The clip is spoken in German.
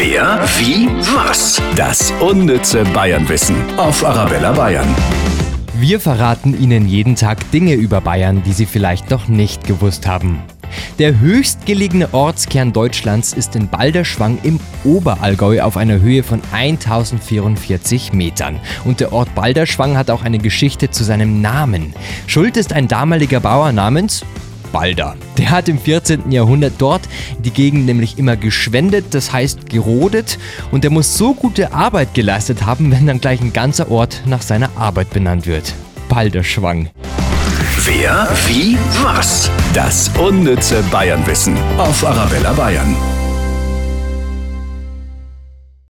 Wer, wie, was? Das unnütze Bayernwissen auf Arabella Bayern. Wir verraten Ihnen jeden Tag Dinge über Bayern, die Sie vielleicht noch nicht gewusst haben. Der höchstgelegene Ortskern Deutschlands ist in Balderschwang im Oberallgäu auf einer Höhe von 1044 Metern. Und der Ort Balderschwang hat auch eine Geschichte zu seinem Namen. Schuld ist ein damaliger Bauer namens Balder. Der hat im 14. Jahrhundert dort die Gegend nämlich immer geschwendet, das heißt gerodet. Und der muss so gute Arbeit geleistet haben, wenn dann gleich ein ganzer Ort nach seiner Arbeit benannt wird. Balderschwang. Wer, wie, was? Das unnütze Bayernwissen auf Arabella Bayern.